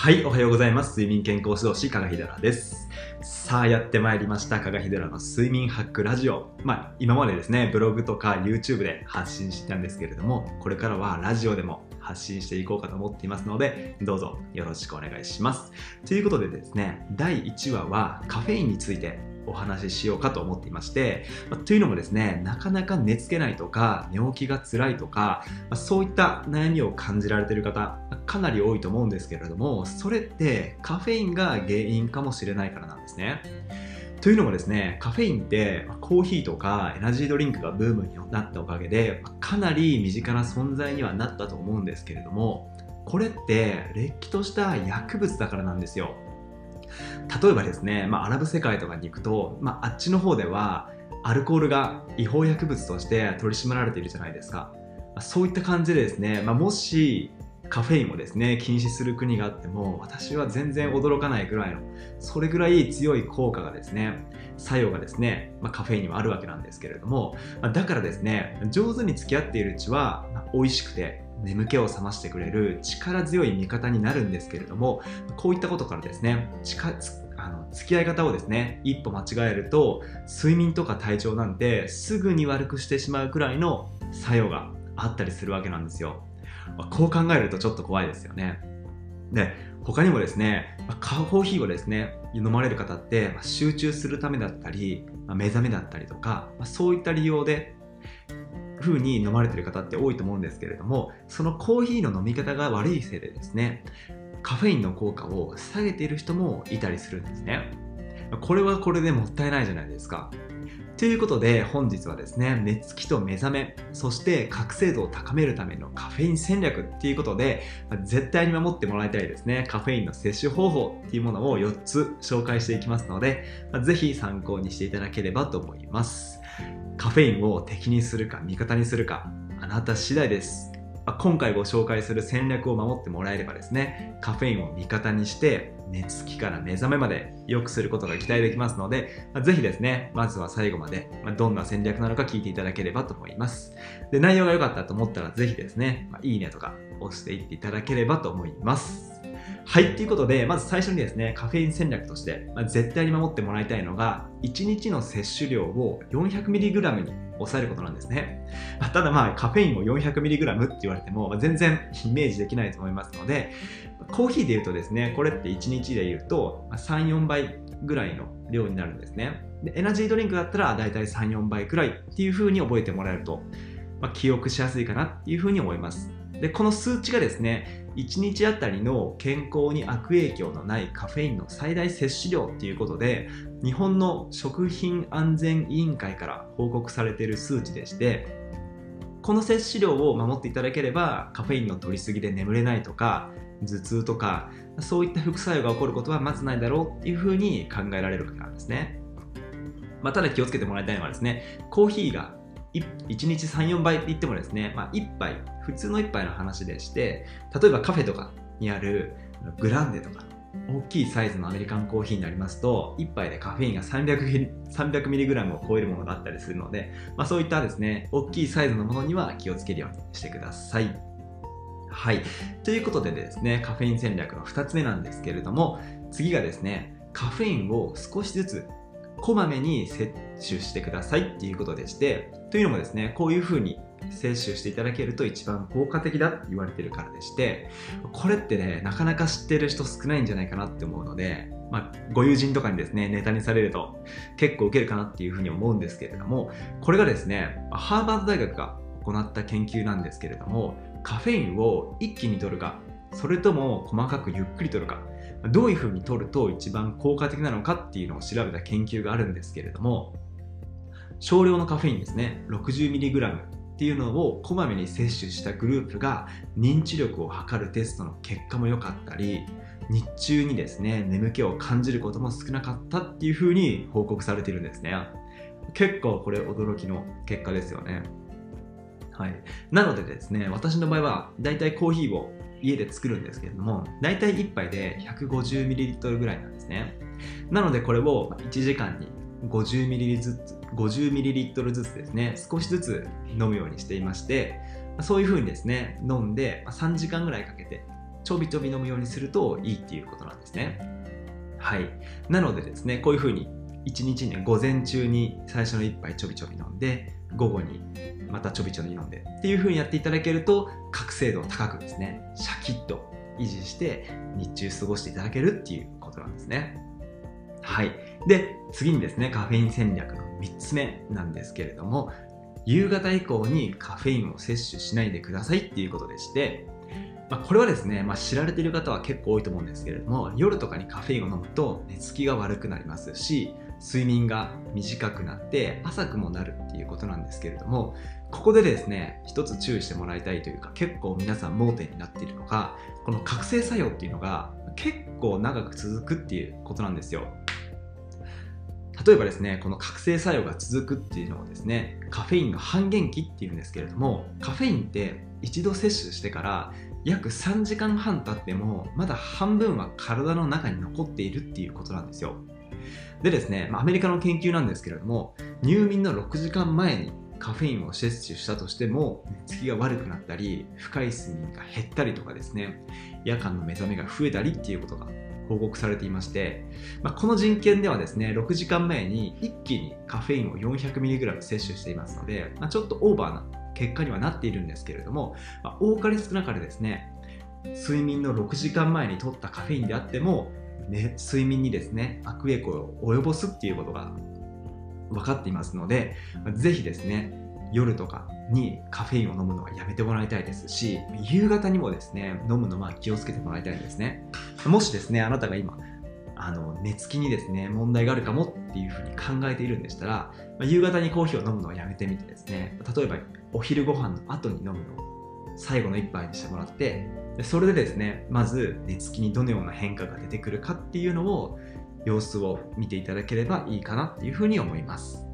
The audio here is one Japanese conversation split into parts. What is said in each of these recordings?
はい、おはようございます。睡眠健康指導士、加賀秀良です。さあ、やってまいりました。加賀秀良の睡眠ハックラジオ。まあ、今までですね、ブログとか YouTube で発信してたんですけれども、これからはラジオでも発信していこうかと思っていますので、どうぞよろしくお願いします。ということでですね、第1話はカフェインについてお話ししようかと思っていまして、まというのもですね、なかなか寝つけないとか、寝起きが辛いとか、まそういった悩みを感じられている方、かなり多いと思うんですけれども、それってカフェインが原因かもしれないからなんですね。というのもですね、カフェインってコーヒーとかエナジードリンクがブームになったおかげで、かなり身近な存在にはなったと思うんですけれども、これってれっきとした薬物だからなんですよ。例えばですね、まあ、アラブ世界とかに行くと、まあ、あっちの方ではアルコールが違法薬物として取り締まられているじゃないですか。まあ、そういった感じでですね、まあ、もしカフェインをですね、禁止する国があっても、私は全然驚かないぐらいの、それぐらい強い効果がですね、作用がですね、まあ、カフェインにはあるわけなんですけれども、まあ、だからですね、上手に付き合っているうちは、まあ、美味しくて、眠気を覚ましてくれる力強い味方になるんですけれどもこういったことからですねあの付き合い方をですね一歩間違えると睡眠とか体調なんてすぐに悪くしてしまうくらいの作用があったりするわけなんですよ。こう考えるとちょっと怖いですよね。で他にもですねコーヒーをですね飲まれる方って集中するためだったり目覚めだったりとかそういった理由で風に飲まれてる方って多いと思うんですけれどもそのコーヒーの飲み方が悪いせいでですねカフェインの効果を下げている人もいたりするんですね。これはこれでもったいないじゃないですか。ということで本日はですね寝つきと目覚めそして覚醒度を高めるためのカフェイン戦略っていうことで絶対に守ってもらいたいですね。カフェインの摂取方法っていうものを4つ紹介していきますのでぜひ参考にしていただければと思います。カフェインを敵にするか味方にするかあなた次第です今回ご紹介する戦略を守ってもらえればですねカフェインを味方にして寝つきから目覚めまで良くすることが期待できますので、ぜひですね、まずは最後までどんな戦略なのか聞いていただければと思います。で、内容が良かったと思ったらぜひですね、いいねとか押していっていただければと思います。はい、ということで、まず最初にですね、カフェイン戦略として、まあ、絶対に守ってもらいたいのが、1日の摂取量を 400mg に抑えることなんですね。まただまあ、カフェインを 400mg って言われても、まあ、全然イメージできないと思いますので、コーヒーで言うとですね、これって1日で言うと、3、4倍ぐらいの量になるんですね。でエナジードリンクだったら、だいたい3、4倍くらいっていう風に覚えてもらえると、まあ、記憶しやすいかなっていう風に思います。で、この数値がですね、1日あたりの健康に悪影響のないカフェインの最大摂取量っていうことで日本の食品安全委員会から報告されている数値でしてこの摂取量を守っていただければカフェインの摂りすぎで眠れないとか頭痛とかそういった副作用が起こることはまずないだろうっていうふうに考えられるわけなんですね、まあ、ただ気をつけてもらいたいのはですねコーヒーが1日34倍って言ってもですね、まあ、1杯普通の1杯の話でして例えばカフェとかにあるグランデとか大きいサイズのアメリカンコーヒーになりますと1杯でカフェインが 300, 300mg を超えるものがあったりするので、まあ、そういったですね大きいサイズのものには気をつけるようにしてください。はい。ということでですねカフェイン戦略の2つ目なんですけれども次がですねカフェインを少しずつこまめに摂取してくださいっていうことでしてというのもですねこういうふうに摂取していただけると一番効果的だって言われてるからでしてこれってねなかなか知ってる人少ないんじゃないかなって思うので、まあ、ご友人とかにですねネタにされると結構受けるかなっていうふうに思うんですけれどもこれがですねハーバード大学が行った研究なんですけれどもカフェインを一気に摂るかそれとも細かくゆっくり摂るかどういうふうに取ると一番効果的なのかっていうのを調べた研究があるんですけれども少量のカフェインですね 60mg っていうのをこまめに摂取したグループが認知力を測るテストの結果も良かったり日中にですね眠気を感じることも少なかったっていうふうに報告されているんですね。結構これ驚きの結果ですよね。はい、なのでですね私の場合はだいたいコーヒーを家で作るんですけれども大体1杯で 150ml ぐらいなんですね。なのでこれを1時間に 50ml ずつ 50ml ずつですね少しずつ飲むようにしていましてそういう風にですね飲んで3時間ぐらいかけてちょびちょび飲むようにするといいっていうことなんですね。はい。なのでですねこういう風に1日に午前中に最初の1杯ちょびちょび飲んで午後にまたちょびちょび飲んでっていう風にやっていただけると覚醒度を高くですね。シャキッと維持して日中過ごしていただけるっていうことなんですね。はい。で次にですねカフェイン戦略の3つ目なんですけれども夕方以降にカフェインを摂取しないでくださいっていうことでしてまあ、これはですね、まあ、知られている方は結構多いと思うんですけれども夜とかにカフェインを飲むと寝つきが悪くなりますし睡眠が短くなって浅くもなるっていうことなんですけれどもここでですね一つ注意してもらいたいというか結構皆さん盲点になっているのがこの覚醒作用っていうのが結構長く続くっていうことなんですよ。例えばですねこの覚醒作用が続くっていうのをですねカフェインの半減期っていうんですけれどもカフェインって一度摂取してから約3時間半経ってもまだ半分は体の中に残っているっていうことなんですよ。でですね、アメリカの研究なんですけれども、入眠の6時間前にカフェインを摂取したとしても、寝つきが悪くなったり、深い睡眠が減ったりとかですね、夜間の目覚めが増えたりっていうことが報告されていまして、まあ、この実験ではですね、6時間前に一気にカフェインを 400mg 摂取していますので、まあ、ちょっとオーバーな結果にはなっているんですけれども、まあ、多かれ少なかれですね、睡眠の6時間前に取ったカフェインであってもね、睡眠にですね悪影響を及ぼすっていうことが分かっていますのでぜひですね夜とかにカフェインを飲むのはやめてもらいたいですし夕方にもですね飲むのは気をつけてもらいたいんですね。もしですねあなたが今あの寝つきにですね問題があるかもっていうふうに考えているんでしたら、夕方にコーヒーを飲むのはやめてみてですね。例えばお昼ご飯の後に飲むのを最後の一杯にしてもらってでそれでですねまず寝つきにどのような変化が出てくるかっていうのを様子を見ていただければいいかなっていうふうに思います。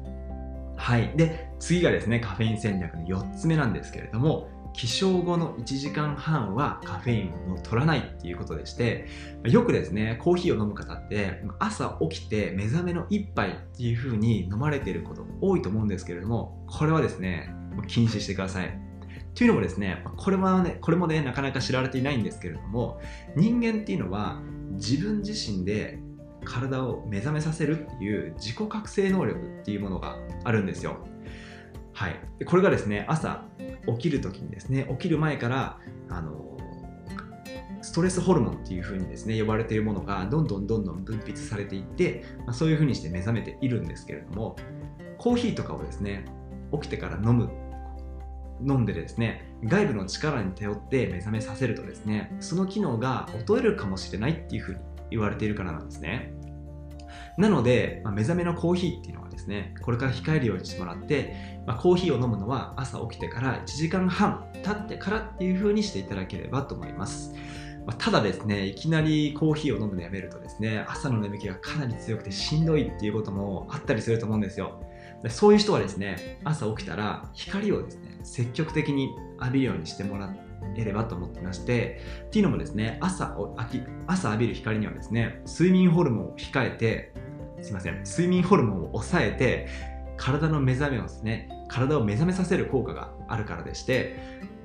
はい。で次がですねカフェイン戦略の4つ目なんですけれども起床後の1時間半はカフェインを取らないっていうことでしてよくですねコーヒーを飲む方って朝起きて目覚めの1杯っていう風に飲まれてること多いと思うんですけれどもこれはですね禁止してください。というのもですね、これはね、これもね、なかなか知られていないんですけれども、人間っていうのは自分自身で体を目覚めさせるっていう自己覚醒能力っていうものがあるんですよ。はい。これがですね、朝起きる時にですね、起きる前から、あの、ストレスホルモンっていう風にですね呼ばれているものがどんどんどんどん分泌されていって、まあ、そういう風にして目覚めているんですけれどもコーヒーとかをですね起きてから飲む飲んでですね外部の力に頼って目覚めさせるとですねその機能が衰えるかもしれないっていうふうに言われているからなんですねなので、まあ、目覚めのコーヒーっていうのはですねこれから控えるようにしてもらって、まあ、コーヒーを飲むのは朝起きてから1時間半経ってからっていうふうにしていただければと思いますま、ただですね、いきなりコーヒーを飲むのやめるとですね、朝の眠気がかなり強くてしんどいっていうこともあったりすると思うんですよ。そういう人はですね、朝起きたら光をですね、積極的に浴びるようにしてもらえればと思ってましてっていうのもですね朝朝浴びる光にはですね睡眠ホルモンを控えてすいません睡眠ホルモンを抑えて体の目覚めをですね体を目覚めさせる効果があるからでして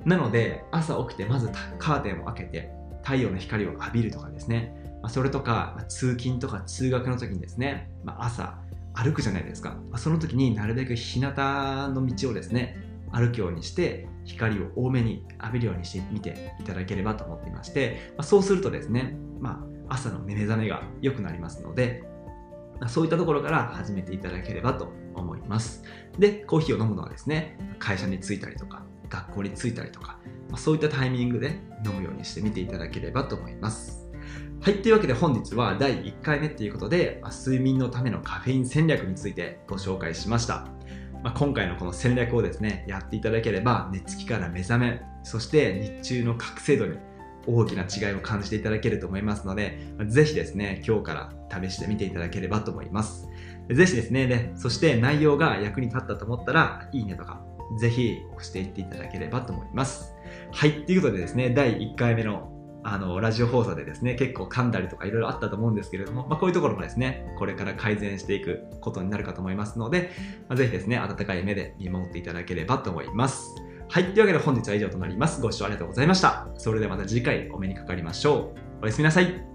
なので朝起きてまずカーテンを開けて太陽の光を浴びるとかですね、ま、それとか、通勤とか通学の時にですね、ま、朝歩くじゃないですか、その時になるべく日向の道をですね歩くようにして光を多めに浴びるようにしてみていただければと思っていまして、まあ、そうするとですね、まあ、朝の目覚めが良くなりますので、まあ、そういったところから始めていただければと思いますでコーヒーを飲むのはですね会社に着いたりとか学校に着いたりとか、ま、そういったタイミングで飲むようにしてみていただければと思いますはい。というわけで本日は第1回目ということで、睡眠のためのカフェイン戦略についてご紹介しました。まあ、今回のこの戦略をですね、やっていただければ、寝つきから目覚め、そして日中の覚醒度に大きな違いを感じていただけると思いますので、ぜひですね、今日から試してみていただければと思います。ぜひですね、でそして内容が役に立ったと思ったら、いいねとか、ぜひ押していっていただければと思います。はい、ということでですね、第1回目のあの、ラジオ放送でですね、結構噛んだりとかいろいろあったと思うんですけれども、まあ、こういうところもですね、これから改善していくことになるかと思いますので、まあ、ぜひですね、温かい目で見守っていただければと思います。はい。というわけで本日は以上となります。ご視聴ありがとうございました。それではまた次回お目にかかりましょう。おやすみなさい。